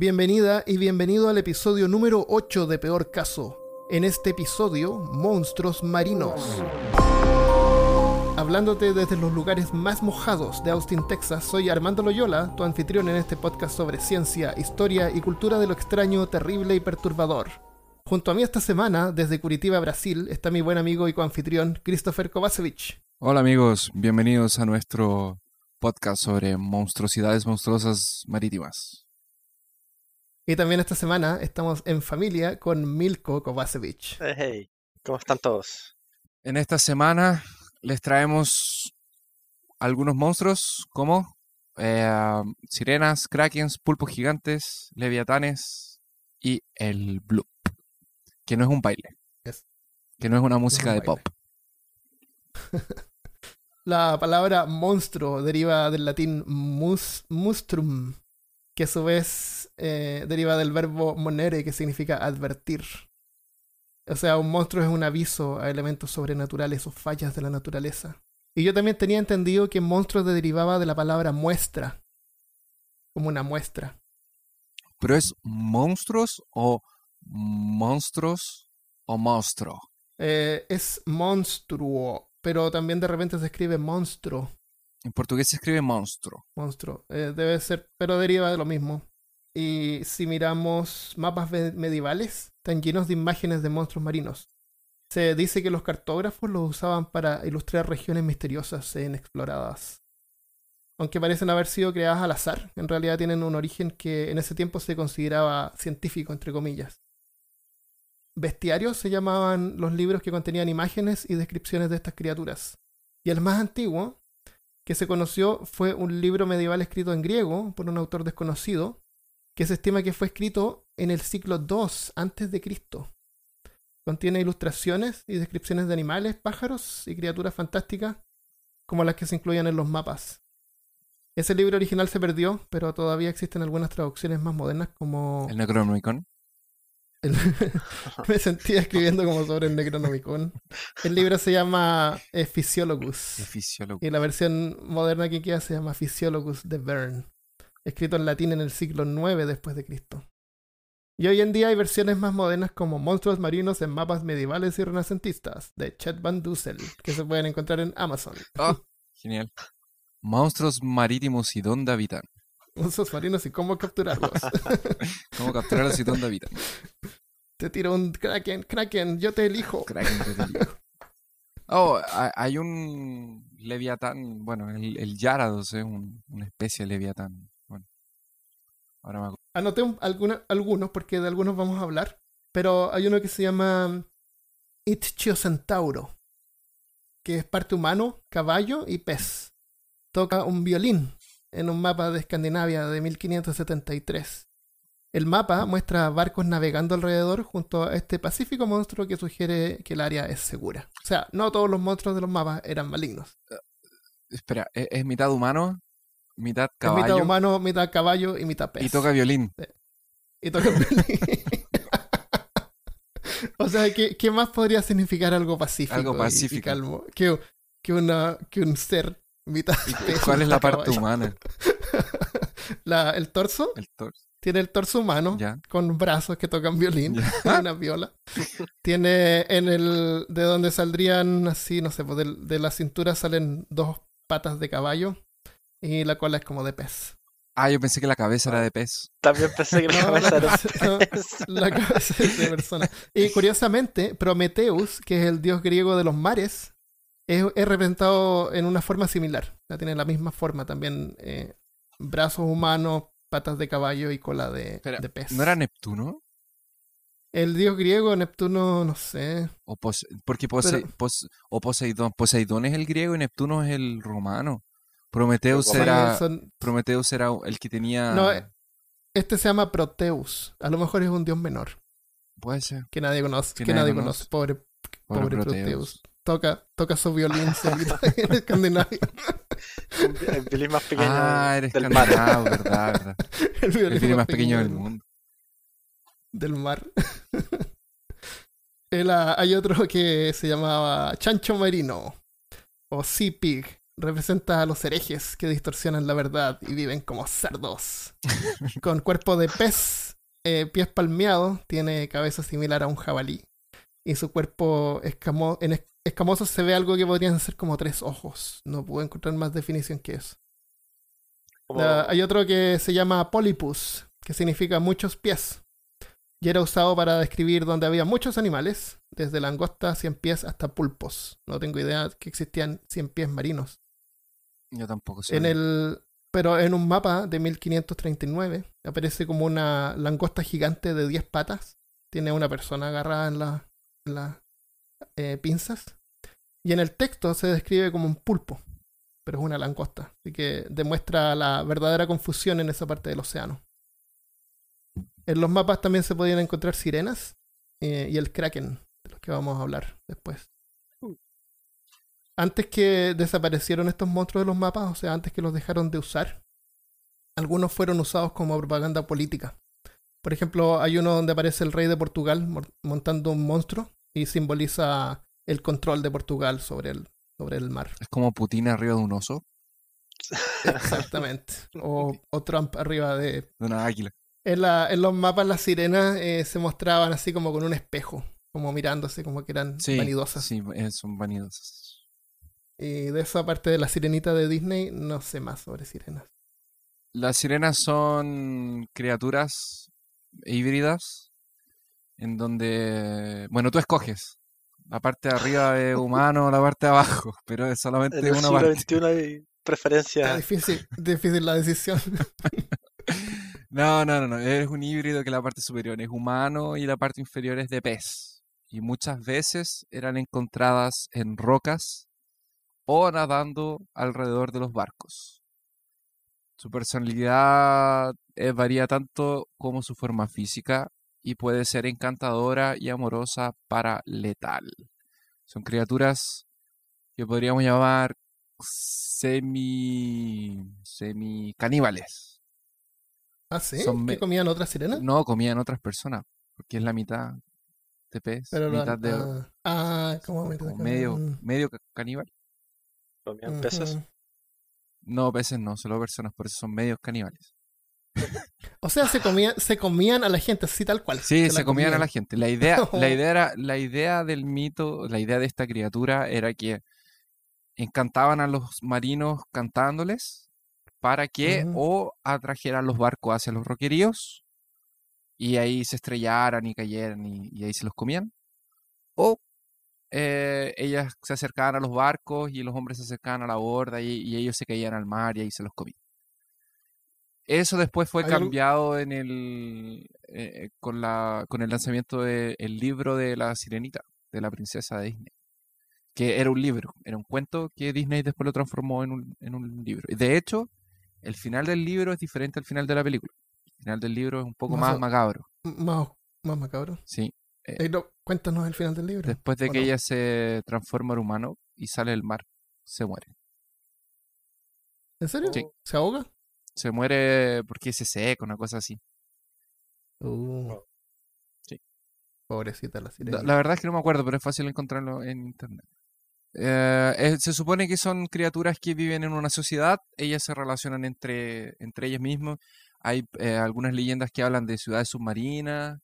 Bienvenida y bienvenido al episodio número 8 de Peor Caso. En este episodio, monstruos marinos. Hablándote desde los lugares más mojados de Austin, Texas, soy Armando Loyola, tu anfitrión en este podcast sobre ciencia, historia y cultura de lo extraño, terrible y perturbador. Junto a mí esta semana, desde Curitiba, Brasil, está mi buen amigo y coanfitrión Christopher Kovacevic. Hola amigos, bienvenidos a nuestro podcast sobre monstruosidades monstruosas marítimas. Y también esta semana estamos en familia con Milko Kovacevic. Hey, ¿cómo están todos? En esta semana les traemos algunos monstruos como eh, sirenas, krakens, pulpos gigantes, leviatanes y el bloop, que no es un baile, que no es una música un de pop. La palabra monstruo deriva del latín mus, mustrum, que a su vez eh, deriva del verbo monere, que significa advertir. O sea, un monstruo es un aviso a elementos sobrenaturales o fallas de la naturaleza. Y yo también tenía entendido que monstruo derivaba de la palabra muestra, como una muestra. Pero es monstruos o monstruos o monstruo. Eh, es monstruo, pero también de repente se escribe monstruo. En portugués se escribe monstruo. monstruo. Eh, debe ser, pero deriva de lo mismo. Y si miramos mapas medievales, están llenos de imágenes de monstruos marinos. Se dice que los cartógrafos los usaban para ilustrar regiones misteriosas e inexploradas. Aunque parecen haber sido creadas al azar, en realidad tienen un origen que en ese tiempo se consideraba científico, entre comillas. Bestiarios se llamaban los libros que contenían imágenes y descripciones de estas criaturas. Y el más antiguo, que se conoció fue un libro medieval escrito en griego por un autor desconocido, que se estima que fue escrito en el siglo II antes de Cristo. Contiene ilustraciones y descripciones de animales, pájaros y criaturas fantásticas, como las que se incluían en los mapas. Ese libro original se perdió, pero todavía existen algunas traducciones más modernas como... El Necronomicon. el- Me sentía escribiendo como sobre el Necronomicon. El libro se llama eh, Physiologus. El fisiólogo. Y la versión moderna que queda se llama Physiologus de Verne, escrito en latín en el siglo IX después de Cristo. Y hoy en día hay versiones más modernas como Monstruos marinos en mapas medievales y renacentistas de Chet Van Dussel, que se pueden encontrar en Amazon. Ah, genial. Monstruos marítimos y dónde habitan. Monstruos marinos y cómo capturarlos. ¿Cómo capturarlos y dónde habitan? te tiro un Kraken, Kraken, yo te elijo. Kraken de Delio. Oh, ha- hay un leviatán, bueno, el, el Yarados es un- una especie de leviatán. Ahora me acuerdo. Anoté un- alguna- algunos porque de algunos vamos a hablar, pero hay uno que se llama Ichthyocentauro, que es parte humano, caballo y pez. Toca un violín en un mapa de Escandinavia de 1573. El mapa muestra barcos navegando alrededor junto a este pacífico monstruo que sugiere que el área es segura. O sea, no todos los monstruos de los mapas eran malignos. Espera, ¿es, es mitad humano, mitad Es caballo mitad humano, mitad caballo y mitad pez. y toca violín? y toca violín. o sea, ¿qué, qué más podría significar algo pacífico, Algo y- y pacífico. calmo? Que, que, una, que un ser mitad ¿Y pez, ¿Cuál es la parte caballo. humana? La- el torso El torso. tiene el torso humano Ya. con brazos que tocan violín, Ya. una viola. Tiene en el de donde saldrían así, no sé, pues de, de la cintura salen dos patas de caballo y la cola es como de pez. Ah, yo pensé que la cabeza era de pez. También pensé que la No, cabeza era un pez. La cabeza es de persona. Y curiosamente, Prometheus, que es el dios griego de los mares, es, es representado en una forma similar. O sea, tiene la misma forma también. eh, brazos humanos, patas de caballo y cola de, Espera, de pez. ¿No era Neptuno? El dios griego, Neptuno, no sé. O Pose- porque Pose- Pero- Pos- o Poseidón. Poseidón es el griego y Neptuno es el romano. Prometeus El era, Son- Prometeus era el que tenía... No, eh, este se llama Proteus. A lo mejor es un dios menor. Puede ser. Que nadie conoce. Que, Que nadie nadie conoce. conoce. Pobre, Pobre pobre Proteus. Proteus. Toca, toca su violín solito en Escandinavia. El violín más pequeño Ah, eres del mar. escandinavo, verdad, verdad. El violín El violín más pequeño del mundo. del mar. El, ah, hay otro que se llamaba Chancho Marino o Sea Pig representa a los herejes que distorsionan la verdad y viven como cerdos. Con cuerpo de pez, eh, pies palmeados, tiene cabeza similar a un jabalí. Y su cuerpo escamo en es- escamoso se ve algo que podrían ser como tres ojos. No puedo encontrar más definición que eso. La- hay otro que se llama Polypus, que significa muchos pies. Y era usado para describir donde había muchos animales, desde langostas, cien pies hasta pulpos. No tengo idea que existían cien pies marinos. Yo tampoco sé. En el, pero en un mapa de 1539 aparece como una langosta gigante de 10 patas. Tiene una persona agarrada en la- las eh, pinzas. Y en el texto se describe como un pulpo, pero es una langosta. Así que demuestra la verdadera confusión en esa parte del océano. En los mapas también se podían encontrar sirenas eh, y el kraken, de los que vamos a hablar después. Antes que desaparecieron estos monstruos de los mapas, o sea, antes que los dejaron de usar, algunos fueron usados como propaganda política. Por ejemplo, hay uno donde aparece el rey de Portugal montando un monstruo y simboliza el control de Portugal sobre el, sobre el mar. Es como Putin arriba de un oso, Exactamente. O, o Trump arriba de... de una águila. En, la- en los mapas las sirenas eh, se mostraban así como con un espejo, como mirándose, como que eran Sí, vanidosas. sí, eh, son vanidosas. Y de esa parte de la sirenita de Disney no sé más sobre sirenas. Las sirenas son criaturas híbridas en donde, bueno, tú escoges. La parte de arriba es humano o la parte de abajo, pero es solamente en el una parte. XXI hay Está preferencias. difícil, difícil la decisión. No, no, no, no. Es un híbrido que la parte superior es humano y la parte inferior es de pez. Y muchas veces eran encontradas en rocas o nadando alrededor de los barcos. Su personalidad eh, varía tanto como su forma física y puede ser encantadora y amorosa para letal. Son criaturas que podríamos llamar semi semi caníbales. Ah, sí. Son ¿Que comían otras sirenas? No comían otras personas, porque es la mitad de pez, Pero mitad de ah, ah, ¿cómo me como medio, medio ca- caníbal. Comían peces. No, peces no, solo personas, por eso son medios caníbales. O sea, se comían, se comían a la gente así tal cual. Sí, se, comían a la gente. La idea, la idea era, la idea del mito, la idea de esta criatura era que encantaban a los marinos cantándoles para que o atrajeran los barcos hacia los roqueríos y ahí se estrellaran y cayeran y, y ahí se los comían. O eh, ellas se acercaban a los barcos y los hombres se acercaban a la borda y, y ellos se caían al mar y ahí se los comían. Eso después fue ¿Hay algo- cambiado en el eh, con la con el lanzamiento del libro de la Sirenita, de la princesa de Disney. Que era un libro, era un cuento que Disney después lo transformó en un, en un libro. Y De hecho, el final del libro es diferente al final de la película. El final del libro es un poco Más más macabro. Más, más macabro. Sí. Eh, no, cuéntanos el final del libro. Después de ¿o que no? ella se transforma en humano y sale del mar, se muere. ¿En serio? Sí. ¿Se ahoga? Se muere porque se seca, una cosa así. Uh. Oh. Sí. Pobrecita la La, sirena. la verdad es que no me acuerdo, pero es fácil encontrarlo en internet. Eh, eh, se supone que son criaturas que viven en una sociedad, ellas se relacionan entre, entre ellas mismas. Hay eh, algunas leyendas que hablan de ciudades submarinas.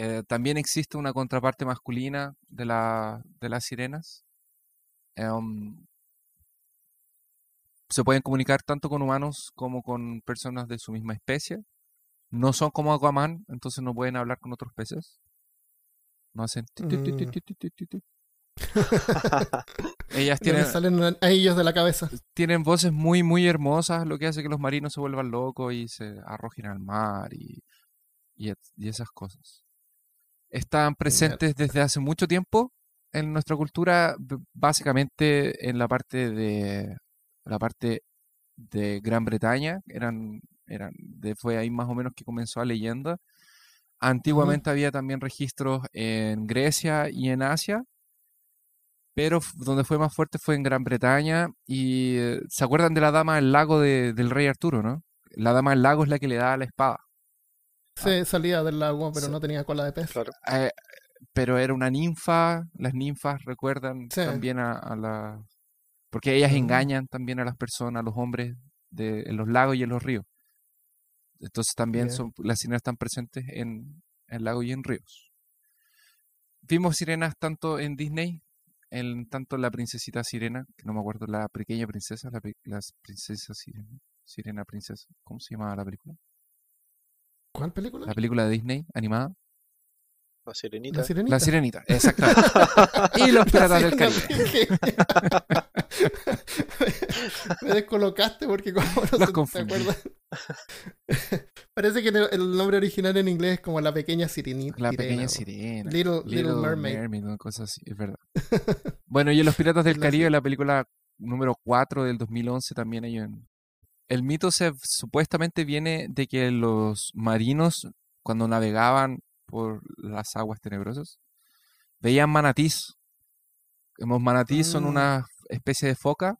Eh, también existe una contraparte masculina de, la, de las sirenas. Em, se pueden comunicar tanto con humanos como con personas de su misma especie. No son como Aquaman, entonces no pueden hablar con otros peces. No hacen... Mm. Ellas tienen, le salen a- ellos de la cabeza. tienen voces muy, muy hermosas, lo que hace que los marinos se vuelvan locos y se arrojen al mar y, y esas cosas. Están presentes desde hace mucho tiempo en nuestra cultura, básicamente en la parte de la parte de Gran Bretaña, eran, eran, fue ahí más o menos que comenzó la leyenda. Antiguamente había también registros en Grecia y en Asia, pero donde fue más fuerte fue en Gran Bretaña. Y eh, ¿se acuerdan de la dama del lago de- del rey Arturo, no? La dama del lago es la que le da la espada. Se salía del agua, pero Sí. no tenía cola de pez. Claro. Eh, pero era una ninfa. Las ninfas recuerdan Sí. también a, a la- Porque ellas Ah. engañan también a las personas, a los hombres, de, en los lagos y en los ríos. Entonces también son, las sirenas están presentes en, en lagos y en ríos. Vimos sirenas tanto en Disney, en tanto la princesita sirena, que no me acuerdo, la pequeña princesa, la, la princesa sirena, sirena princesa, ¿cómo se llamaba la película? ¿Cuál película? La película de Disney animada. La La sirenita. sirenita. La sirenita, exactamente. y los piratas del Caribe. Me descolocaste porque como no Los se-. ¿te acuerdas? Parece que el, el nombre original en inglés es como la pequeña sirenita. La pequeña o sirena. Little, Little Mermaid. una cosa así, es verdad. Bueno, y en Los Piratas del La Caribe, la película número 4 del 2011 también hay un... El mito se, supuestamente viene de que los marinos, cuando navegaban por las aguas tenebrosas, veían manatís. Los manatís son Mm. una especie de foca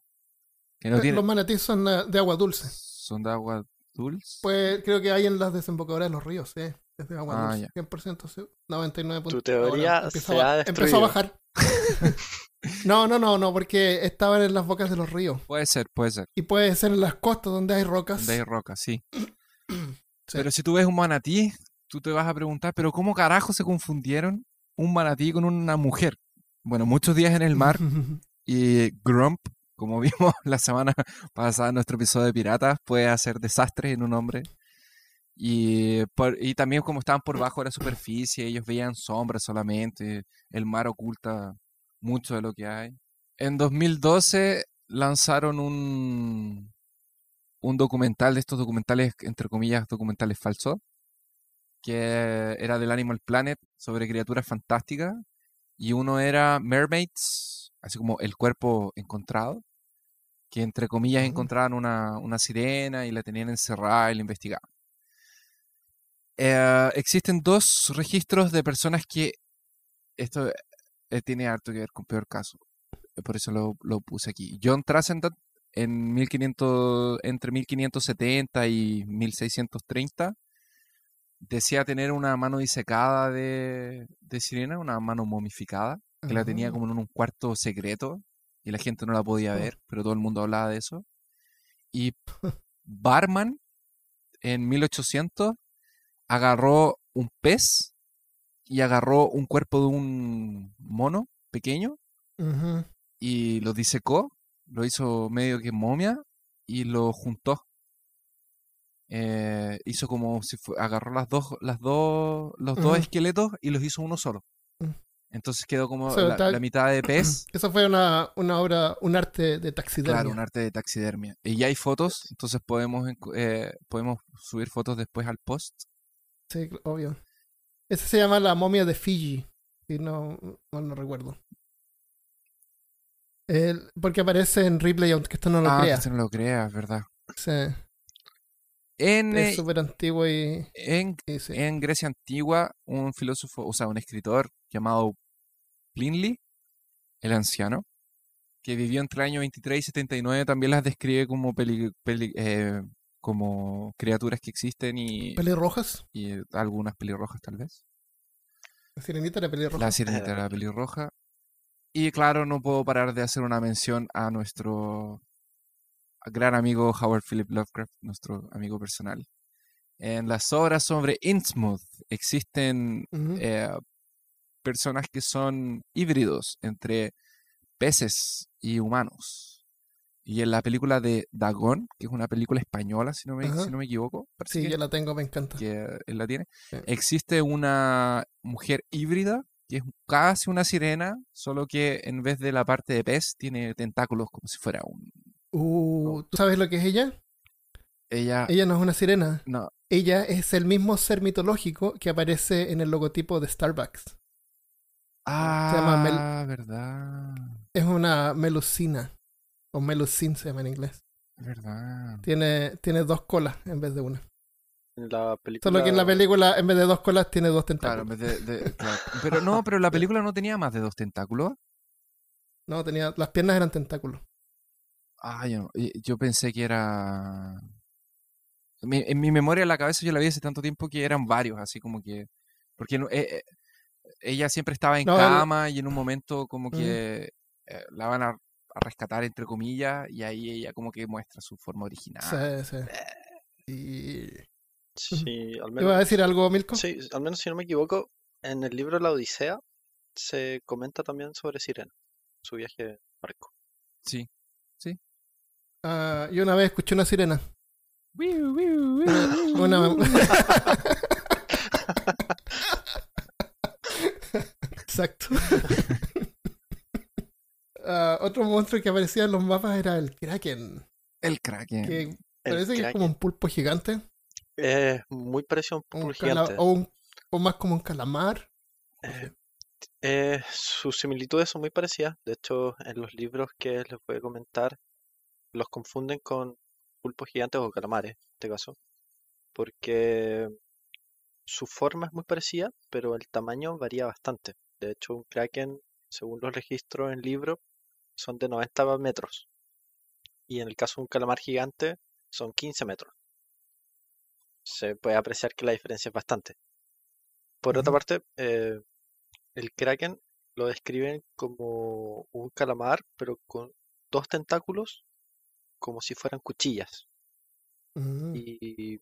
que no Los tienen... manatís son eh, de agua dulce. Son de agua dulce. Pues creo que hay en las desembocadoras de los ríos, sí. Es de agua Ah, dulce. 100% seguro. 99. Tu teoría ahora empezó se a- ha Empezó a destruido. bajar. no, no, no, no, porque estaban en las bocas de los ríos. Puede ser, puede ser. Y puede ser en las costas donde hay rocas. Donde hay rocas, sí. Sí. Pero si tú ves un manatí, tú te vas a preguntar, ¿pero cómo carajo se confundieron un manatí con una mujer? Bueno, muchos días en el mar y Grump, como vimos la semana pasada en nuestro episodio de Piratas, puede hacer desastres en un hombre. Y, por- y también como estaban por bajo de la superficie, ellos veían sombras solamente, el mar oculta mucho de lo que hay. En 2012 lanzaron un, un documental de estos documentales, entre comillas, documentales falsos, que era del Animal Planet sobre criaturas fantásticas. Y uno era Mermaids, así como el cuerpo encontrado, que entre comillas encontraban una, una sirena y la tenían encerrada y la investigaban. Eh, existen dos registros de personas que esto eh, tiene harto que ver con peor caso. eh, Por eso lo, lo puse aquí. John Trasendant en 1500, entre 1570 y 1630 decía tener una mano disecada de, de sirena, una mano momificada, que la tenía Ah. como en un cuarto secreto y la gente no la podía Ah. ver, pero todo el mundo hablaba de eso. Y Barman en 1800 agarró un pez y agarró un cuerpo de un mono pequeño y lo disecó, lo hizo medio que momia y lo juntó. Eh, hizo como si fue, agarró las dos, las dos, los dos esqueletos y los hizo uno solo. Mm. Entonces quedó como O sea, la, tal- la mitad de pez. Esa fue una, una obra, un arte de taxidermia. Claro, un arte de taxidermia. Y ya hay fotos, entonces podemos, eh, podemos subir fotos después al post. Sí, obvio. Ese se llama la momia de Fiji. Si no, no lo recuerdo. El- porque aparece en Ripley, aunque esto no lo ah, que crea. usted no lo crea, es verdad. Sí, En, eh, es súper antiguo y, en, y sí. en Grecia antigua, un filósofo, o sea, un escritor llamado Plinly, el anciano, que vivió entre el año 23 y 79, también las describe como, peli- peli- eh, como criaturas que existen y, ¿Pelirrojas? y algunas pelirrojas tal vez. ¿La sirenita era pelirroja? La sirenita era pelirroja. Y claro, no puedo parar de hacer una mención a nuestro gran amigo Howard Philip Lovecraft, nuestro amigo personal. En las obras sobre Innsmouth existen eh, personas que son híbridos entre peces y humanos. Y en la película de Dagón, que es una película española, si no me, si no me equivoco, Sí, que- yo la tengo, me encanta. que él la tiene. Sí. Existe una mujer híbrida que es casi una sirena, solo que en vez de la parte de pez tiene tentáculos como si fuera un... Uh, ¿Tú sabes lo que es ella? Ella... Ella no es una sirena. No, Ella es el mismo ser mitológico que aparece en el logotipo de Starbucks. llama Mel- ah, verdad, Es una melusina. O melusine se llama en inglés. verdad. Tiene, tiene dos colas en vez de una. En la película. Solo que en la película, en vez de dos colas, tiene dos Claro, tentáculos. en vez de, de- claro. Pero no, pero la película no tenía más de dos tentáculos. No, tenía, las piernas eran tentáculos. Ah, yo, yo pensé que era... Mi- en mi memoria, en la cabeza, yo la vi hace tanto tiempo que eran varios, así como que... Porque no- eh, eh, ella siempre estaba en No, el- cama y en un momento como Mm. que eh, la van a a rescatar, entre comillas, y ahí ella como que muestra su forma original. Sí, sí. Y... Sí, al ¿Te menos, iba a decir algo, Milko? sí, al menos si no me equivoco, en el libro La Odisea se comenta también sobre Sirena, su viaje en barco. Sí. Ah, yo una vez escuché una sirena. Wiu, wiu, wiu, Una... Exacto. Ah, otro monstruo que aparecía en los mapas era el Kraken, El Kraken. que El parece que es como un pulpo gigante, es muy parecido a un pulpo gigante. o, un- o más como un calamar. Eh, eh, sus similitudes son muy parecidas. De hecho, en los libros que les voy a comentar, los confunden con pulpos gigantes o calamares, en este caso, porque su forma es muy parecida, pero el tamaño varía bastante. De hecho, un kraken, según los registros en libro, son de 90 metros. Y en el caso de un calamar gigante, son 15 metros. Se puede apreciar que la diferencia es bastante. Por otra parte, eh, el kraken lo describen como un calamar, pero con dos tentáculos como si fueran cuchillas. Mm. Y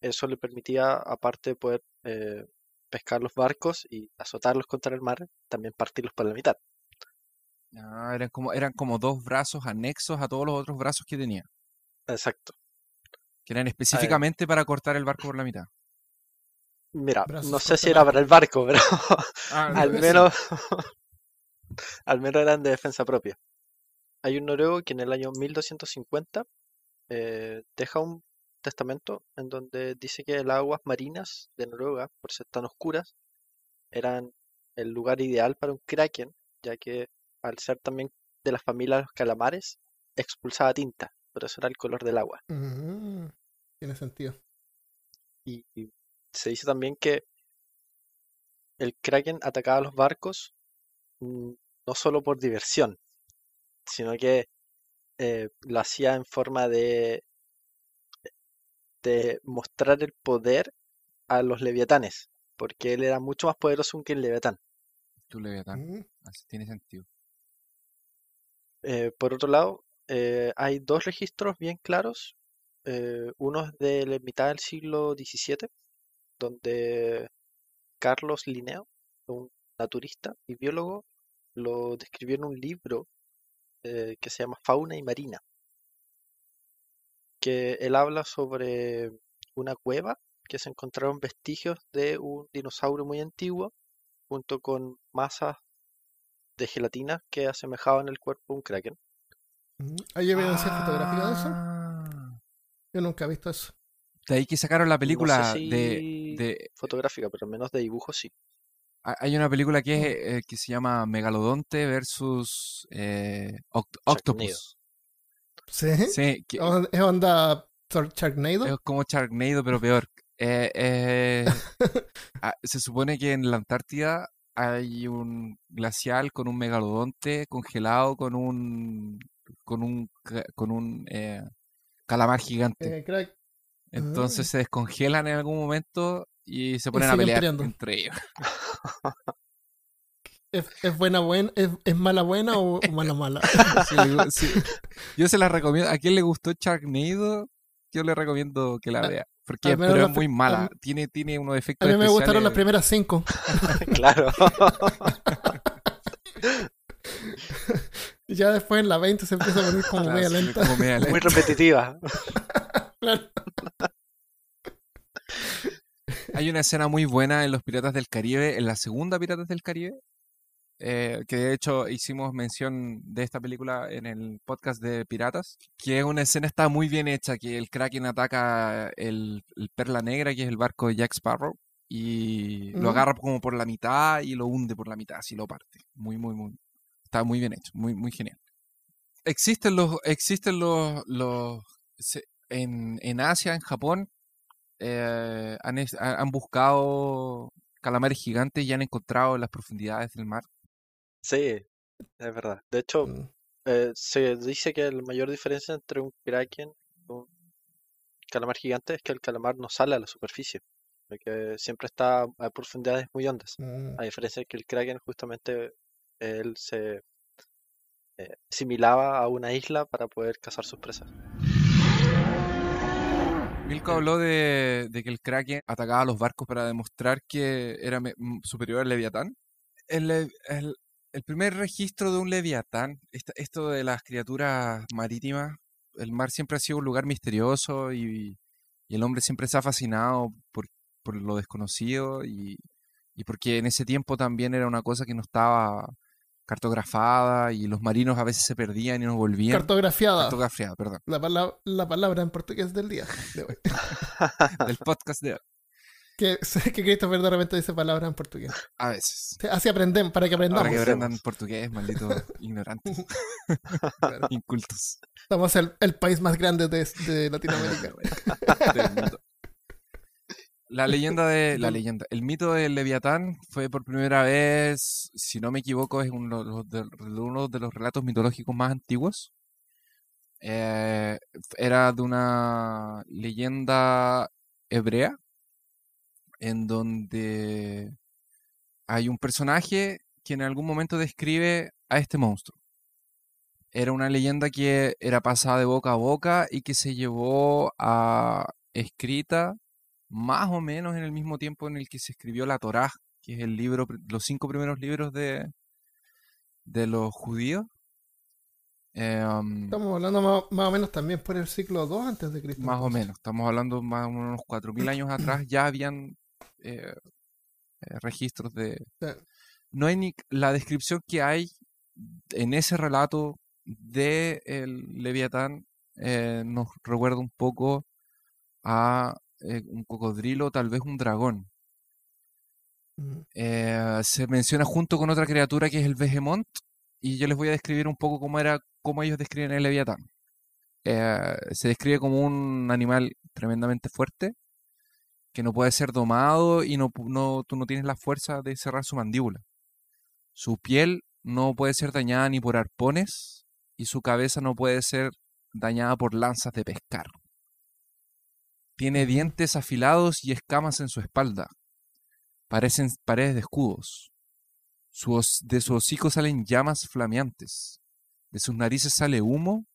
eso le permitía, aparte de poder eh, pescar los barcos y azotarlos contra el mar, también partirlos por la mitad. Ah, eran como, eran como dos brazos anexos a todos los otros brazos que tenía. Exacto. Que eran específicamente para cortar el barco por la mitad. Mira, Brazos no sé si era para el barco, pero Ah, al menos, al menos eran de defensa propia. Hay un noruego que en el año 1250 eh, deja un testamento en donde dice que las aguas marinas de Noruega, por ser tan oscuras, eran el lugar ideal para un kraken, ya que al ser también de la familia de los calamares, expulsaba tinta, por eso era el color del agua. Mm. Tiene sentido. Y, y se dice también que el kraken atacaba a los barcos mm, no solo por diversión, sino que eh, lo hacía en forma de, de mostrar el poder a los leviatanes, porque él era mucho más poderoso que el leviatán. Tú Leviatán. Mm. Así tiene sentido. Eh, por otro lado, eh, hay dos registros bien claros. eh, uno es de la mitad del siglo XVII, donde Carlos Linneo, un naturista y biólogo, lo describió en un libro eh, que se llama Fauna y Marina, que él habla sobre una cueva que se encontraron vestigios de un dinosaurio muy antiguo, junto con masas de gelatina que asemejaban el cuerpo un kraken. Mm. ¿Hay evidencia fotográfica de eso? Ah, Yo nunca he visto eso. De ahí que sacaron la No sé película si de, de- fotográfica, pero al menos de dibujo sí. ha- Hay una película que, Mm. es, eh, que se llama Megalodonte versus eh, Oct-. Octopus. ¿Sí? Sí, que ¿O- ¿Es onda Sharknado? es como Sharknado, pero peor. Eh, eh, ah, se supone que en la Antártida hay un glacial con un megalodonte congelado con un con un con un eh, calamar gigante. Eh, crack. Entonces ah. se descongelan en algún momento y se ponen a pelear peleando. entre ellos. ¿Es, es buena buena? ¿Es, es mala buena o, mala mala? Sí, sí. Yo se la recomiendo. ¿A quien le gustó Sharknado? Yo le recomiendo que la A- vea. Porque pero es muy mala. al- Tiene, tiene unos A efectos mí me gustaron las primeras cinco. claro. Y ya después en la 20 se empieza a poner como Claro, media lenta. como media Muy lenta. repetitiva. Claro. Hay una escena muy buena en Los Piratas del Caribe, en la segunda Piratas del Caribe, eh, que de hecho hicimos mención de esta película en el podcast de Piratas, que es una escena está muy bien hecha, que el Kraken ataca el, el Perla Negra, que es el barco de Jack Sparrow, y lo Mm. agarra como por la mitad y lo hunde por la mitad, así lo parte. Muy, muy, muy. Está muy bien hecho, muy, muy genial. Existen los, existen los, los en, en Asia, en Japón, eh, han, han buscado calamares gigantes y han encontrado en las profundidades del mar. Sí, es verdad. De hecho, Mm. eh, se dice que la mayor diferencia entre un kraken y un calamar gigante es que el calamar no sale a la superficie, porque siempre está a profundidades muy hondas. Mm. A diferencia de que el kraken justamente él se eh, asimilaba a una isla para poder cazar sus presas. Milko habló de, de que el Kraken atacaba a los barcos para demostrar que era me- m- superior al Leviatán. El, le- el- el primer registro de un Leviatán, esto de las criaturas marítimas, el mar siempre ha sido un lugar misterioso y, y el hombre siempre se ha fascinado por, por lo desconocido y, y porque en ese tiempo también era una cosa que no estaba cartografada y los marinos a veces se perdían y no volvían. Cartografiada. Cartografiada, perdón. La, pala- la palabra en portugués del día. de hoy. Del podcast de que, sé que Christopher de repente dice palabras en portugués. a veces. Así aprenden, para que aprendamos. Para que aprendan portugués, malditos ignorantes, Claro. incultos Somos el, el país más grande de, de Latinoamérica. del mundo. La leyenda de la leyenda, el mito del Leviatán fue por primera vez, si no me equivoco, es uno de los, de- de uno de los relatos mitológicos más antiguos. Eh, era de una leyenda hebrea en donde hay un personaje que en algún momento describe a este monstruo. Era una leyenda que era pasada de boca a boca y que se llevó a escrita más o menos en el mismo tiempo en el que se escribió la Torá, que es el libro, los cinco primeros libros de, de los judíos. Eh, um, Estamos hablando más, más o menos también por el siglo II antes de Cristo. más o menos, estamos hablando más o menos unos 4.000 años atrás, ya habían eh, eh, registros de... No hay ni... La descripción que hay en ese relato de el Leviatán eh, nos recuerda un poco a eh, un cocodrilo, tal vez un dragón. Mm. Eh, se menciona junto con otra criatura que es el Behemoth y yo les voy a describir un poco cómo era, cómo ellos describen el Leviatán. Se describe como un animal tremendamente fuerte que no puede ser domado y no, no, tú no tienes la fuerza de cerrar su mandíbula. Su piel no puede ser dañada ni por arpones y su cabeza no puede ser dañada por lanzas de pescar. Tiene dientes afilados y escamas en su espalda. Parecen paredes de escudos. Su de su hocico salen llamas flameantes. De sus narices sale humo,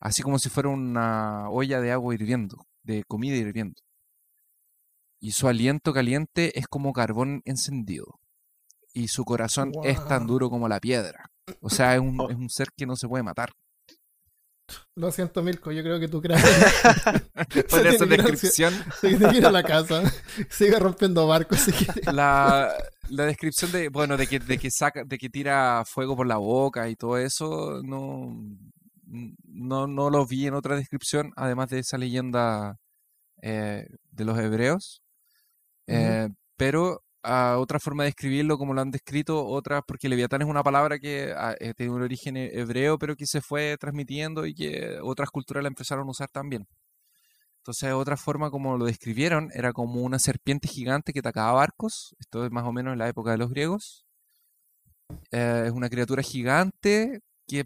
así como si fuera una olla de agua hirviendo, de comida hirviendo. Y su aliento caliente es como carbón encendido. Y su corazón es tan duro como la piedra. O sea, es un, Oh. es un ser que no se puede matar. Lo siento, Milko, yo creo que tu cráneo Podría tiene ser que ir a- descripción. se tiene que ir a la casa. Sigue rompiendo barcos. La, la descripción de, bueno, de que, de que saca, de que tira fuego por la boca y todo eso, no, no, no lo vi en otra descripción, además de esa leyenda eh, de los hebreos. Eh, pero ah, otra forma de describirlo, como lo han descrito, otra, porque Leviatán es una palabra que ah, eh, tiene un origen he- hebreo, pero que se fue transmitiendo y que otras culturas la empezaron a usar también. Entonces, otra forma como lo describieron era como una serpiente gigante que atacaba barcos. Esto es más o menos en la época de los griegos. Eh, es una criatura gigante que,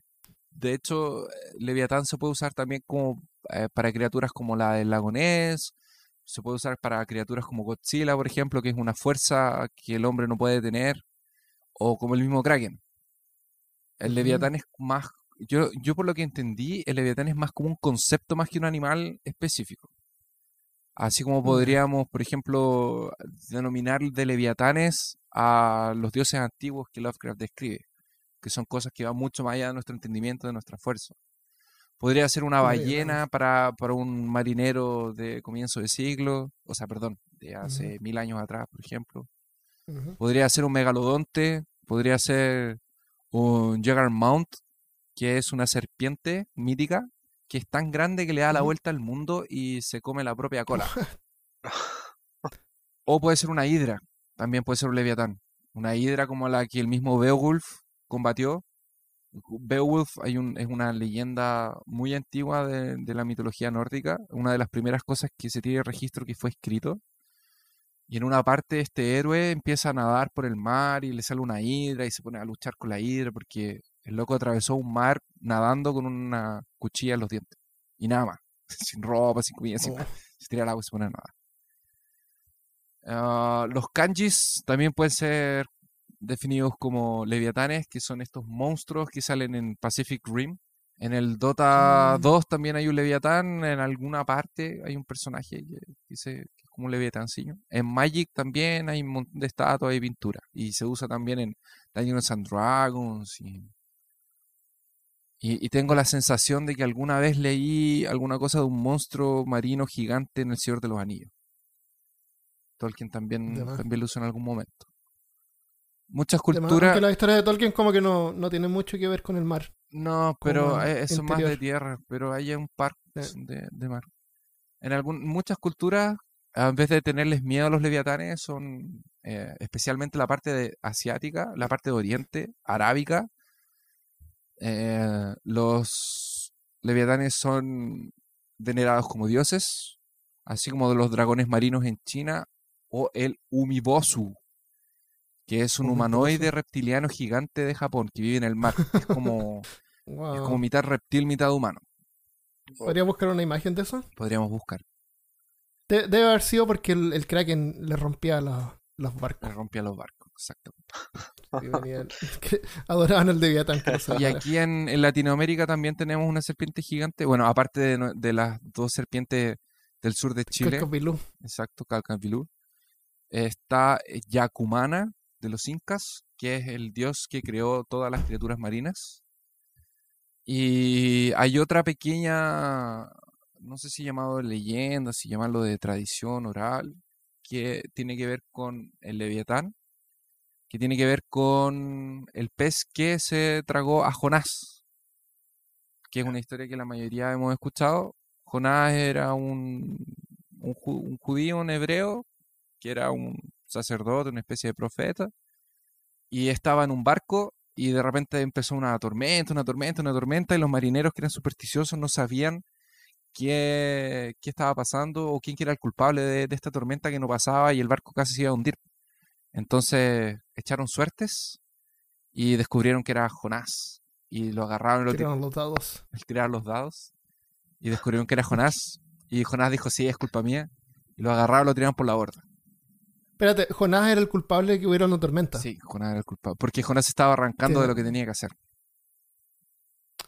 de hecho, Leviatán se puede usar también como para criaturas como la del lago Ness. Se puede usar para criaturas como Godzilla, por ejemplo, que es una fuerza que el hombre no puede tener. O como el mismo Kraken. El. Leviatán es más yo, yo por lo que entendí, el Leviatán es más como un concepto más que un animal específico. Así como podríamos, por ejemplo, denominar de Leviatanes a los dioses antiguos que Lovecraft describe, que son cosas que van mucho más allá de nuestro entendimiento, de nuestra fuerza. Podría ser una ballena para, para un marinero de comienzo de siglo, o sea, perdón, de hace mil años atrás, por ejemplo. Podría ser un megalodonte, podría ser un Juggermount, que es una serpiente mítica que es tan grande que le da la vuelta al mundo y se come la propia cola. O puede ser una hidra, también puede ser un leviatán. Una hidra como la que el mismo Beowulf combatió. Beowulf hay un- es una leyenda muy antigua de, de la mitología nórdica, una de las primeras cosas que se tiene registro que fue escrito. Y en una parte este héroe empieza a nadar por el mar y le sale una hidra y se pone a luchar con la hidra porque el loco atravesó un mar nadando con una cuchilla en los dientes. Y nada más. Sin ropa, sin comida, sin Oh. se tira al agua y se pone a nadar. Ah, los kanjis también pueden ser definidos como leviatanes, que son estos monstruos que salen en Pacific Rim. En el Dota Mm. 2 también hay un leviatán, en alguna parte hay un personaje que dice que es como un leviatancillo. En Magic también hay un montón de estatuas y pinturas. Y se usa también en Dungeons and Dragons. Y, y, y tengo la sensación de que alguna vez leí alguna cosa de un monstruo marino gigante en El Señor de los Anillos. Tolkien también, también lo usa en algún momento. Muchas Además, culturas. aunque la historia de Tolkien como que no, no tiene mucho que ver con el mar. No, pero eh, eso es más de tierra, pero hay un par Sí. de, de mar. En algún, muchas culturas, en vez de tenerles miedo a los leviatanes, son eh, especialmente la parte de asiática, la parte de Oriente, arábica. eh, los leviatanes son venerados como dioses, así como los dragones marinos en China o el Umibosu, que es un humanoide reptiliano gigante de Japón que vive en el mar. Es como es como mitad reptil, mitad humano. ¿Podría buscar una imagen de eso? Podríamos buscar. De- debe haber sido porque el, el Kraken le rompía los, los Le barcos. rompía los barcos, exacto. y venían- que adoraban no se Y aquí en, en Latinoamérica también tenemos una serpiente gigante. Bueno, aparte de, las dos serpientes del sur de Chile, Calcapilú. exacto, Calcavilú, está eh, Yacumana de los incas, que es el dios que creó todas las criaturas marinas. Y hay otra pequeña, no sé si llamado leyenda, si llamarlo de tradición oral, que tiene que ver con el leviatán, que tiene que ver con el pez que se tragó a Jonás, que es una historia que la mayoría hemos escuchado. Jonás era un, un, un judío, un hebreo, que era un sacerdote, una especie de profeta, y estaba en un barco y de repente empezó una tormenta, una tormenta, una tormenta, y los marineros que eran supersticiosos no sabían qué, qué estaba pasando o quién era el culpable de, de esta tormenta que no pasaba y el barco casi se iba a hundir. Entonces echaron suertes y descubrieron que era Jonás. Y lo agarraron lo Tiraron los dados. tiraron los dados y descubrieron que era Jonás. Y Jonás dijo, sí, es culpa mía. Y lo agarraron y lo tiraron por la borda. Espérate, Jonás era el culpable de que hubiera una tormenta. Sí, Jonás era el culpable. Porque Jonás estaba arrancando de lo que tenía que hacer.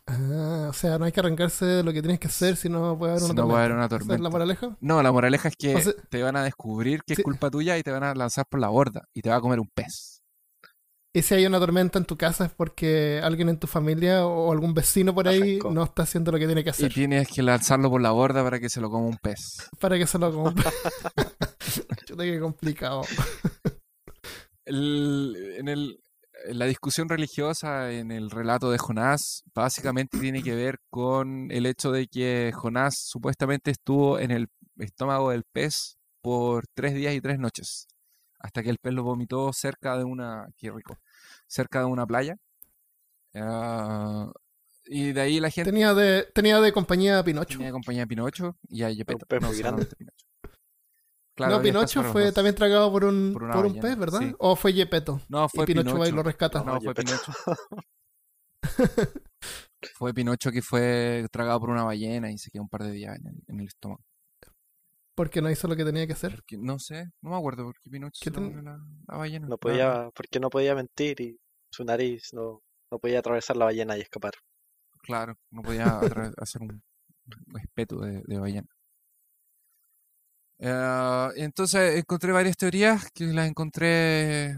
Ah, o sea, no hay que arrancarse de lo que tienes que hacer si no puede haber Si una no tormenta. puede haber una ¿Esa es la tormenta. moraleja? No, la moraleja es que O sea- te van a descubrir que Sí. es culpa tuya y te van a lanzar por la borda y te va a comer un pez. Y si hay una tormenta en tu casa es porque alguien en tu familia o algún vecino por ahí Arrancó. no está haciendo lo que tiene que Y hacer. tienes que lanzarlo por la borda para que se lo coma un pez. Para que se lo coma. Chuta, qué complicado. El- en, el, en la discusión religiosa, en el relato de Jonás, básicamente tiene que ver con el hecho de que Jonás supuestamente estuvo en el estómago del pez por tres días y tres noches, hasta que el pez lo vomitó cerca de una, qué rico, cerca de una playa. Ah, y de ahí la gente Tenía de, tenía de compañía a Pinocho. tenía compañía a Pinocho y a Gepetto. pez No, Pinocho. Claro, no, Pinocho fue dos. también tragado por un, Por un pez, ¿verdad? sí. ¿O fue Gepetto? No, fue y Pinocho, va y Pinocho. lo rescata. No, No, fue. Pinocho. Fue Pinocho que fue tragado por una ballena y se quedó un par de días en el, en el estómago. Porque no hizo lo que tenía que hacer. Porque, no sé, no me acuerdo por qué Pinocho ¿Qué se ten- la, la ballena. No podía, porque no podía mentir y su nariz no, no podía atravesar la ballena y escapar. Claro, no podía hacer un un espeto de, de ballena. Eh, entonces encontré varias teorías que las encontré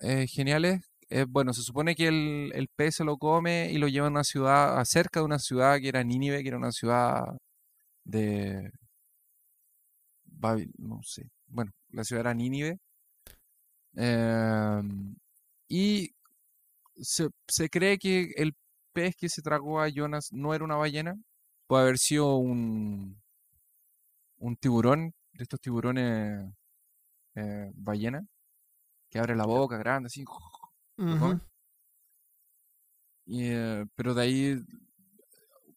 eh, geniales. Eh, bueno, se supone que el, el pez se lo come y lo lleva a una ciudad, cerca de una ciudad que era Nínive, que era una ciudad de Babil- no sé. Bueno, la ciudad era Nínive. Em, y se, se cree que el pez que se tragó a Jonas no era una ballena, puede haber sido un, un tiburón, de estos tiburones eh, ballena, que abre la boca grande, así. Y, eh, pero de ahí,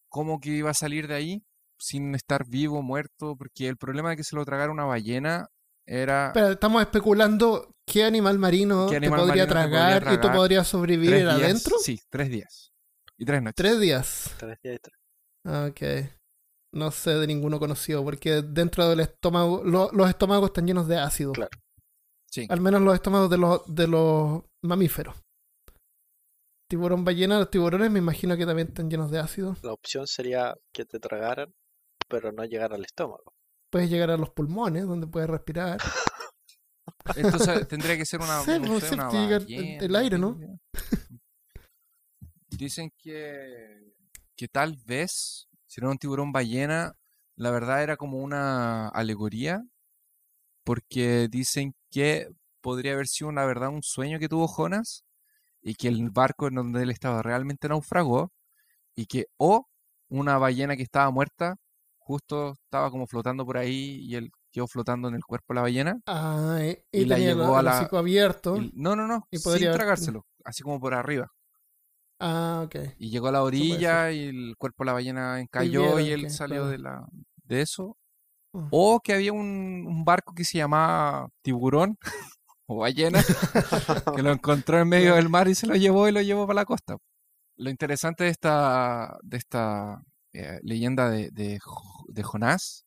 ¿cómo que iba a salir de ahí sin estar vivo, muerto? Porque el problema de que se lo tragara una ballena era Espera, estamos especulando qué animal marino ¿Qué te animal podría marino te podría tragar y tú podrías sobrevivir adentro. Sí, tres días. Y tres noches. Tres días. Tres días y tres. Ok. No sé de ninguno conocido porque dentro del estómago, lo- los estómagos están llenos de ácido. Claro. Sí. Al menos los estómagos de los, de los mamíferos. Tiburón ballena, los tiburones me imagino que también están llenos de ácido. La opción sería que te tragaran, pero no llegar al estómago. Puedes llegar a los pulmones, donde puedes respirar. Entonces tendría que ser una, Sí, no sé, una el- ballena, el aire, ¿no? Dicen que, que tal vez, si era un tiburón ballena, la verdad era como una alegoría, porque dicen que podría haber sido una verdad un sueño que tuvo Jonas, y que el barco en donde él estaba realmente naufragó, y que o una ballena que estaba muerta, justo estaba como flotando por ahí, y él quedó flotando en el cuerpo de la ballena. Ah, eh, y, Y la el, llevó a el la- hocico abierto. Y- no, no, no, Y sin podría haber- tragárselo, así como por arriba. Ah, ok. Y llegó a la orilla y el cuerpo de la ballena encalló y él que, salió claro. de la de eso. Ah. O que había un, un barco que se llamaba Tiburón o Ballena que lo encontró en medio del mar y se lo llevó y lo llevó para la costa. Lo interesante de esta, de esta eh, leyenda de, de, de Jonás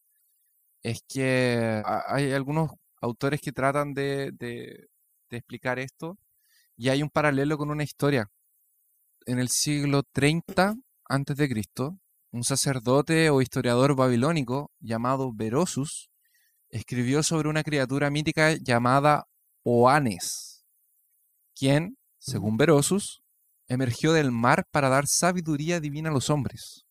es que ha- hay algunos autores que tratan de, de- de explicar esto y hay un paralelo con una historia. En el siglo 30 antes de Cristo, un sacerdote o historiador babilónico llamado Berosus escribió sobre una criatura mítica llamada Oanes, quien, según Berosus, emergió del mar para dar sabiduría divina a los hombres.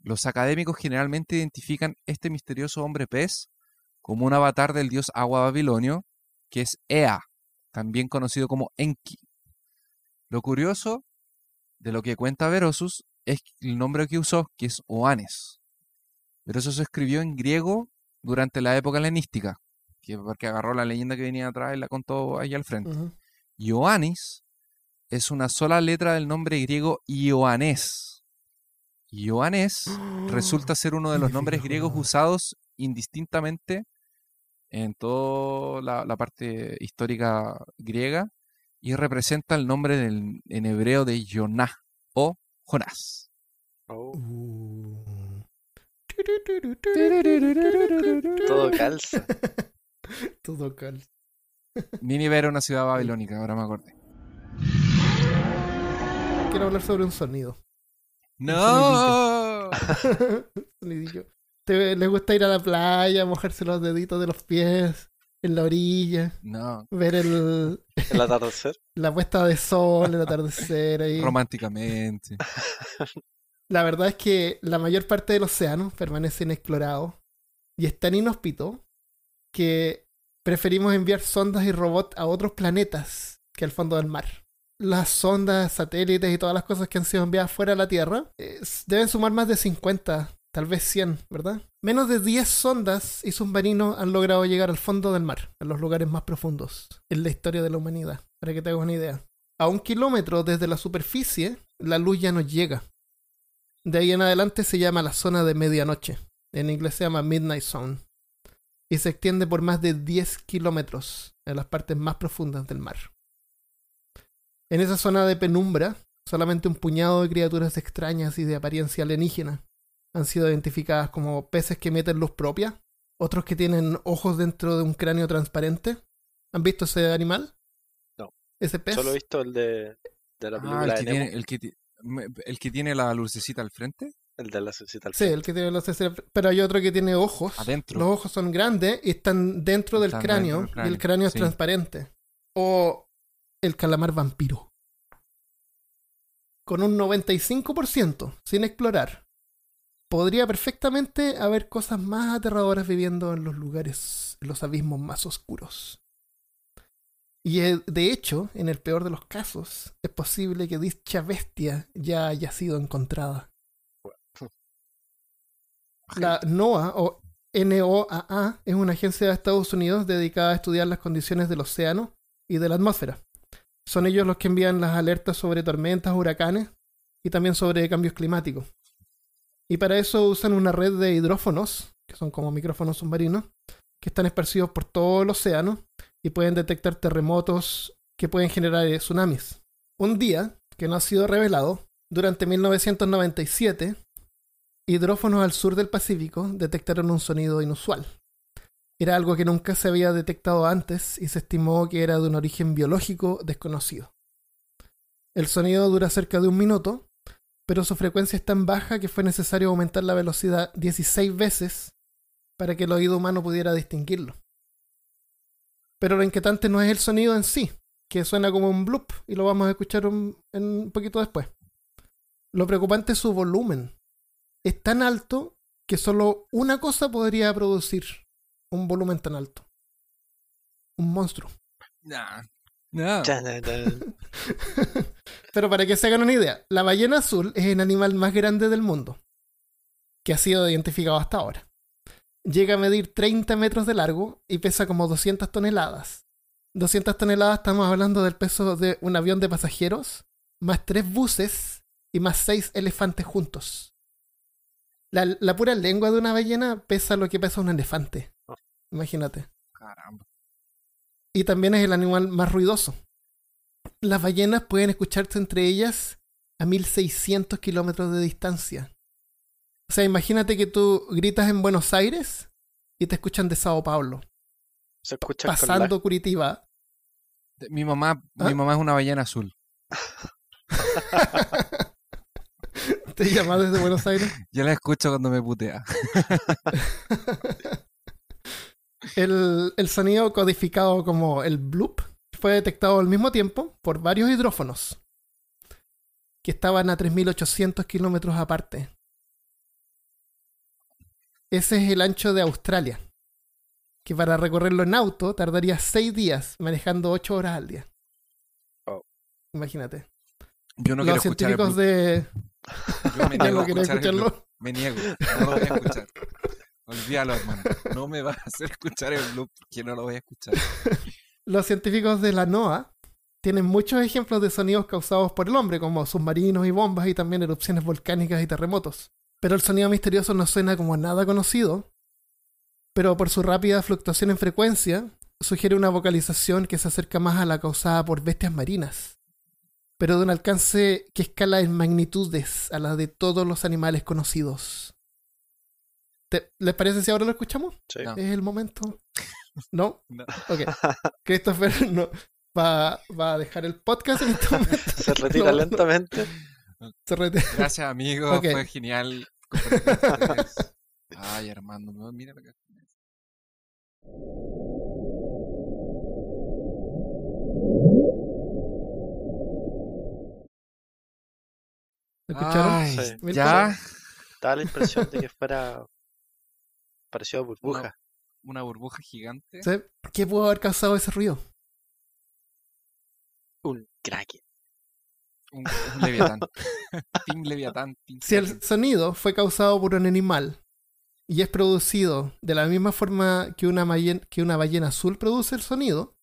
Los académicos generalmente identifican este misterioso hombre pez como un avatar del dios agua babilonio, que es Ea, también conocido como Enki. Lo curioso de lo que cuenta Berosus es el nombre que usó, que es Oanes. Berosus escribió en griego durante la época helenística, que porque agarró la leyenda que venía atrás y la contó ahí al frente. Ioannis es una sola letra del nombre griego Ioanés. Ioanés resulta ser uno de los nombres griegos usados indistintamente en toda la, la parte histórica griega y representa el nombre del- en hebreo de Yoná o Jonás. Oh, Uh. todo calza. Todo cal. Nínive era una ciudad babilónica, ahora me acordé. Quiero hablar sobre un sonido. ¡No! Sonidillo. ¿Te, ¿Les gusta ir a la playa, mojarse los deditos de los pies en la orilla? No, Ver el, El atardecer. la puesta de sol, el atardecer ahí. románticamente. La verdad es que la mayor parte del océano permanece inexplorado y es tan inhóspito que preferimos enviar sondas y robots a otros planetas que al fondo del mar. Las sondas, satélites y todas las cosas que han sido enviadas fuera de la Tierra eh, deben sumar más de 50, tal vez 100, ¿verdad? Menos de 10 sondas y submarinos han logrado llegar al fondo del mar, a los lugares más profundos en la historia de la humanidad, para que te hagas una idea. A un kilómetro desde la superficie, la luz ya no llega. De ahí en adelante se llama la zona de medianoche. En inglés se llama Midnight Zone. Y se extiende por más de 10 kilómetros en las partes más profundas del mar. En esa zona de penumbra, solamente un puñado de criaturas extrañas y de apariencia alienígena han sido identificadas como peces que emiten luz propia, otros que tienen ojos dentro de un cráneo transparente. ¿Han visto ese animal? No. ¿Ese pez? Solo he visto el de, de la Ah, película el de que, Nemo, tiene, el, que, ti- me- el que tiene la lucecita al frente, el de la cecita al Sí, el que tiene los pero hay otro que tiene ojos. adentro. Los ojos son grandes y están dentro del Están cráneo, dentro del y el cráneo, es transparente. O el calamar vampiro. Con un 95% sin explorar. Podría perfectamente haber cosas más aterradoras viviendo en los lugares, en los abismos más oscuros. Y eh, de hecho, en el peor de los casos, es posible que dicha bestia ya haya sido encontrada. La NOAA o NOAA es una agencia de Estados Unidos dedicada a estudiar las condiciones del océano y de la atmósfera. Son ellos los que envían las alertas sobre tormentas, huracanes y también sobre cambios climáticos. Y para eso usan una red de hidrófonos, que son como micrófonos submarinos, que están esparcidos por todo el océano y pueden detectar terremotos que pueden generar eh, tsunamis. Un día, que no ha sido revelado, durante 1997, hidrófonos al sur del Pacífico detectaron un sonido inusual. Era algo que nunca se había detectado antes y se estimó que era de un origen biológico desconocido. El sonido dura cerca de un minuto, pero su frecuencia es tan baja que fue necesario aumentar la velocidad 16 veces para que el oído humano pudiera distinguirlo. Pero lo inquietante no es el sonido en sí, que suena como un bloop y lo vamos a escuchar un, un poquito después. Lo preocupante es su volumen. Es tan alto que solo una cosa podría producir un volumen tan alto. Un monstruo. Nah. No. Pero para que se hagan una idea, la ballena azul es el animal más grande del mundo, que ha sido identificado hasta ahora. Llega a medir 30 metros de largo y pesa como 200 toneladas. 200 toneladas estamos hablando del peso de un avión de pasajeros, más tres buses y más seis elefantes juntos. La, la pura lengua de una ballena pesa lo que pesa un elefante. Imagínate. Caramba. Y también es el animal más ruidoso. Las ballenas pueden escucharse entre ellas a 1600 kilómetros de distancia. O sea, imagínate que tú gritas en Buenos Aires y te escuchan de Sao Paulo, Se escucha con la- pasando Curitiba. Mi mamá, ¿Ah? mi mamá es una ballena azul. Te llamas desde Buenos Aires. Yo la escucho cuando me putea. El, el sonido codificado como el bloop fue detectado al mismo tiempo por varios hidrófonos que estaban a 3.800 kilómetros aparte. Ese es el ancho de Australia, que para recorrerlo en auto tardaría 6 días manejando 8 horas al día. Oh. Imagínate. Yo no quiero Los escuchar el científicos blues. de... Yo me niego no a escuchar el escucharlo. Me niego. No lo voy a escuchar. Olvídalo, hermano. No me vas a hacer escuchar el loop porque no lo voy a escuchar. Los científicos de la NOAA tienen muchos ejemplos de sonidos causados por el hombre, como submarinos y bombas y también erupciones volcánicas y terremotos. Pero el sonido misterioso no suena como nada conocido, pero por su rápida fluctuación en frecuencia, sugiere una vocalización que se acerca más a la causada por bestias marinas, pero de un alcance que escala en magnitudes a la de todos los animales conocidos. ¿Te- ¿Les parece si ahora lo escuchamos? Sí. No. ¿Es el momento? ¿No? No. Ok. Christopher no, va, va a dejar el podcast en este momento. Se retira No, no. lentamente. Se retira. Gracias, amigo. Fue genial. Ay, Armando, no, mira lo que ¿Lo escucharon? Ay, ya. Daba la impresión de que fuera parecido a burbuja. Una burbuja gigante. ¿Sí? ¿Qué pudo haber causado ese ruido? Un kraken. Un, un leviatán. Si el sonido fue causado por un animal y es producido de la misma forma que una, ballen- que una ballena azul produce el sonido,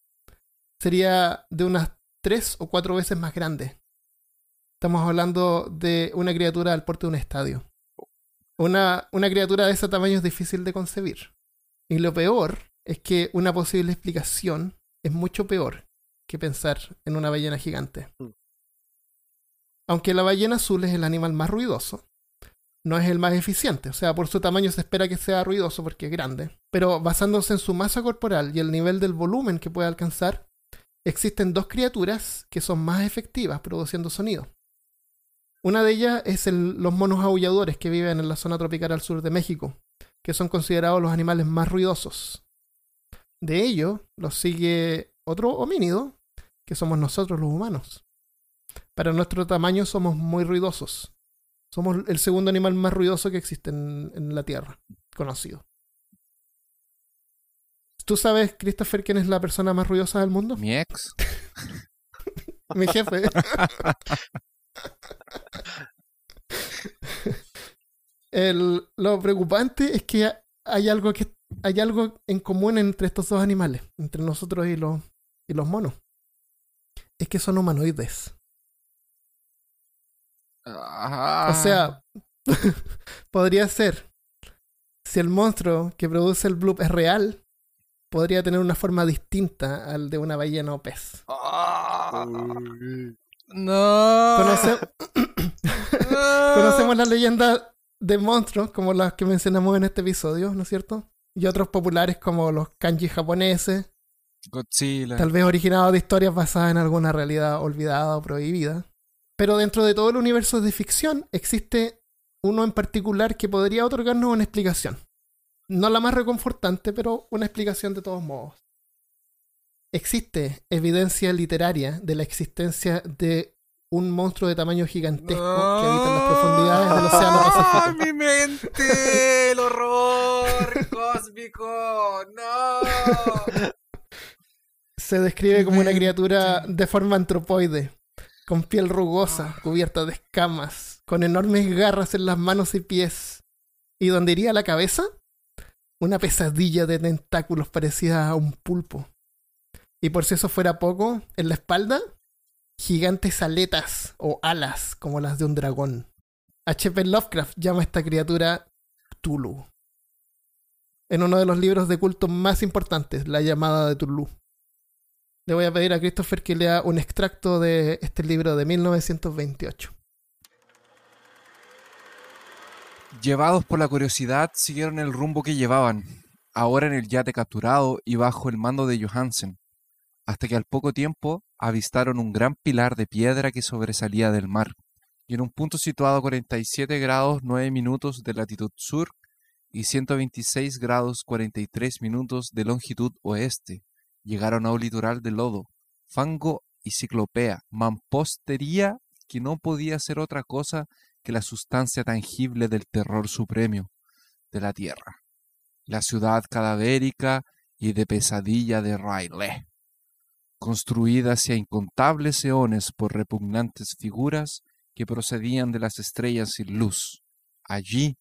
sería de unas tres o cuatro veces más grande. Estamos hablando de una criatura al porte de un estadio. Una, una criatura de ese tamaño es difícil de concebir. Y lo peor es que una posible explicación es mucho peor que pensar en una ballena gigante. Mm. Aunque la ballena azul es el animal más ruidoso, no es el más eficiente. O sea, por su tamaño se espera que sea ruidoso porque es grande. Pero basándose en su masa corporal y el nivel del volumen que puede alcanzar, existen dos criaturas que son más efectivas produciendo sonido. Una de ellas es el- los monos aulladores que viven en la zona tropical al sur de México, que son considerados los animales más ruidosos. De ello, los sigue otro homínido, que somos nosotros los humanos. Para nuestro tamaño somos muy ruidosos. Somos el segundo animal más ruidoso que existe en, en la Tierra, conocido. ¿Tú sabes, Christopher, quién es la persona más ruidosa del mundo? Mi ex. Mi jefe. El- lo preocupante es que hay algo que hay algo en común entre estos dos animales, entre nosotros y los y los monos. Es que son humanoides. O sea, podría ser si el monstruo que produce el bloop es real, podría tener una forma distinta al de una ballena o pez. Ah. No. Conoce-. Conocemos la leyenda de monstruos como las que mencionamos en este episodio, ¿no es cierto? y otros populares como los kanji japoneses, Godzilla. tal vez originados de historias basadas en alguna realidad olvidada o prohibida. Pero dentro de todo el universo de ficción existe uno en particular que podría otorgarnos una explicación. No la más reconfortante, pero una explicación de todos modos. Existe evidencia literaria de la existencia de un monstruo de tamaño gigantesco que habita en las profundidades del Océano ¡Ah, mi mente! ¡El horror cósmico! ¡No! Se describe como una criatura de forma antropoide, con piel rugosa, cubierta de escamas, con enormes garras en las manos y pies. ¿Y donde iría la cabeza? Una pesadilla de tentáculos parecida a un pulpo. Y por si eso fuera poco, en la espalda, gigantes aletas o alas como las de un dragón. H.P. Lovecraft llama a esta criatura Tulu. En uno de los libros de culto más importantes, La llamada de Tulu. Le voy a pedir a Christopher que lea un extracto de este libro de 1928. Llevados por la curiosidad, siguieron el rumbo que llevaban, ahora en el yate capturado y bajo el mando de Johansen, hasta que al poco tiempo avistaron un gran pilar de piedra que sobresalía del mar, y en un punto situado a 47 grados 9 minutos de latitud sur y 126 grados 43 minutos de longitud oeste, llegaron a un litoral de lodo, fango y ciclopea, mampostería que no podía ser otra cosa que la sustancia tangible del terror supremo de la tierra, la ciudad cadavérica y de pesadilla de Riley, construida hacia incontables eones por repugnantes figuras que procedían de las estrellas sin luz. Allí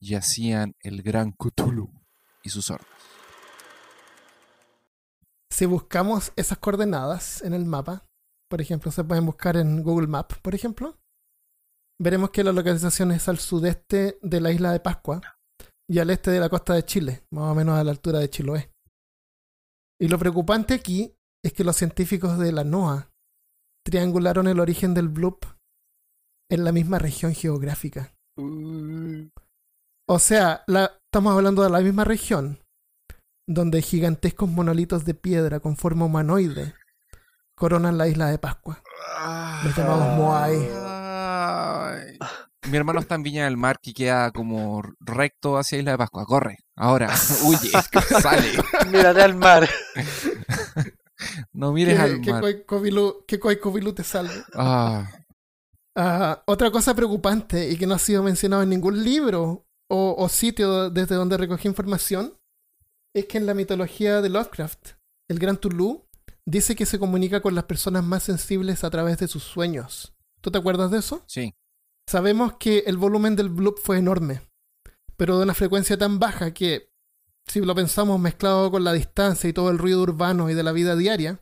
yacían el gran Cthulhu y sus hordas. Si buscamos esas coordenadas en el mapa, por ejemplo, se pueden buscar en Google Maps, por ejemplo, veremos que la localización es al sudeste de la isla de Pascua y al este de la costa de Chile, más o menos a la altura de Chiloé. Y lo preocupante aquí es que los científicos de la NOAA triangularon el origen del bloop en la misma región geográfica. O sea, la- estamos hablando de la misma región, donde gigantescos monolitos de piedra con forma humanoide coronan la isla de Pascua. Los llamados Moai. Ay. Mi hermano está en Viña del Mar que queda como recto hacia Isla de Pascua. Corre, ahora, huye, sale. Mírate al mar. No mires que, al que mar. Koi Kovilu- que te salve. Ah, Ah, otra cosa preocupante y que no ha sido mencionado en ningún libro o, o sitio desde donde recogí información es que en la mitología de Lovecraft, el gran Tulu dice que se comunica con las personas más sensibles a través de sus sueños. ¿Tú te acuerdas de eso? sí. Sabemos que el volumen del bloop fue enorme, pero de una frecuencia tan baja que, si lo pensamos mezclado con la distancia y todo el ruido urbano y de la vida diaria,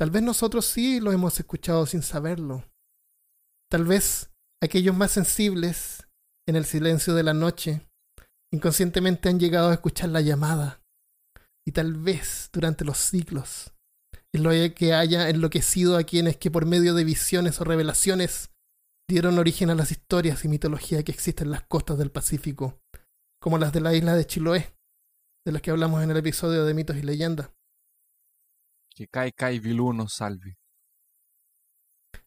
tal vez nosotros sí lo hemos escuchado sin saberlo. Tal vez aquellos más sensibles, en el silencio de la noche, inconscientemente han llegado a escuchar la llamada. Y tal vez durante los siglos, en lo que haya enloquecido a quienes que por medio de visiones o revelaciones dieron origen a las historias y mitología que existen en las costas del Pacífico, como las de la isla de Chiloé, de las que hablamos en el episodio de mitos y leyendas. Que Kai Kai Vilú nos salve.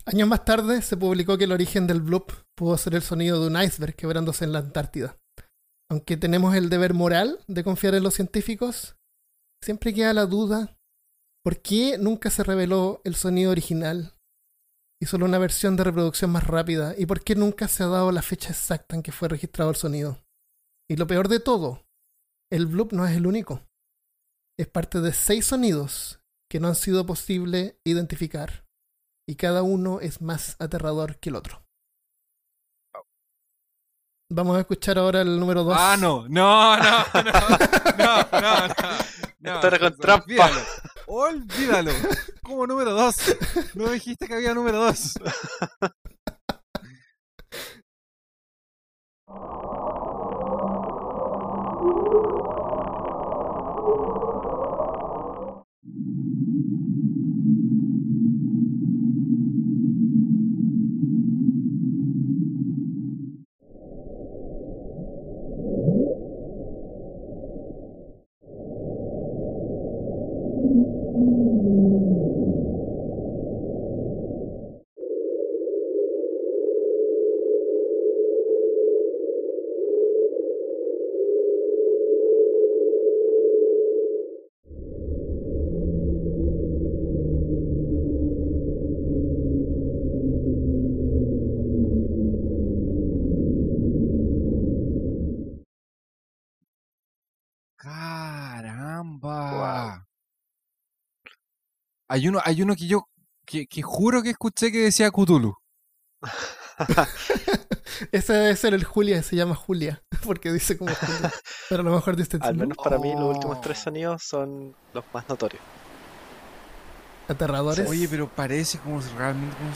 Años más tarde se publicó que el origen del bloop pudo ser el sonido de un iceberg quebrándose en la Antártida. Aunque tenemos el deber moral de confiar en los científicos, siempre queda la duda ¿por qué nunca se reveló el sonido original y solo una versión de reproducción más rápida? ¿Y por qué nunca se ha dado la fecha exacta en que fue registrado el sonido? Y lo peor de todo, el bloop no es el único. Es parte de seis sonidos que no han sido posible identificar, y cada uno es más aterrador que el otro. Vamos a escuchar ahora el número 2. Ah, no, no, no, no, no, no, no. no. con trampa. Olvídalo. Olvídalo. Como número 2. No dijiste que había número 2. Hay uno, hay uno que yo que, que juro que escuché que decía Cthulhu. Ese debe ser el Julia, se llama Julia, porque dice como Julia. Pero a lo mejor dice Al menos para mí los últimos Oh. tres sonidos son los más notorios. aterradores. Oye, pero parece como si realmente como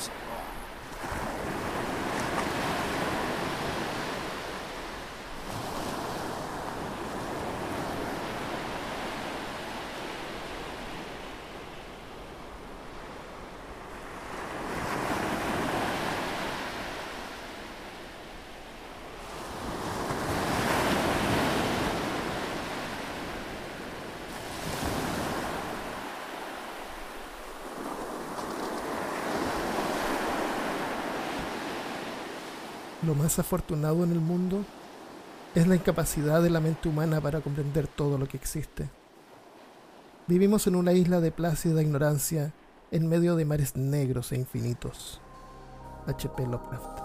si- Lo más afortunado en el mundo es la incapacidad de la mente humana para comprender todo lo que existe. Vivimos en una isla de plácida ignorancia en medio de mares negros e infinitos. H.P. Lovecraft.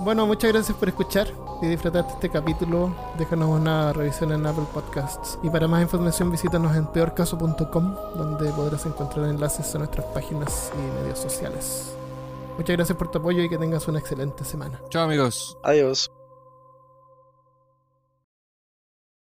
Bueno, muchas gracias por escuchar. Si disfrutaste este capítulo, déjanos una revisión en Apple Podcasts. Y para más información visítanos en peorcaso.com, donde podrás encontrar enlaces a nuestras páginas y medios sociales. Muchas gracias por tu apoyo y que tengas una excelente semana. Chao amigos. Adiós.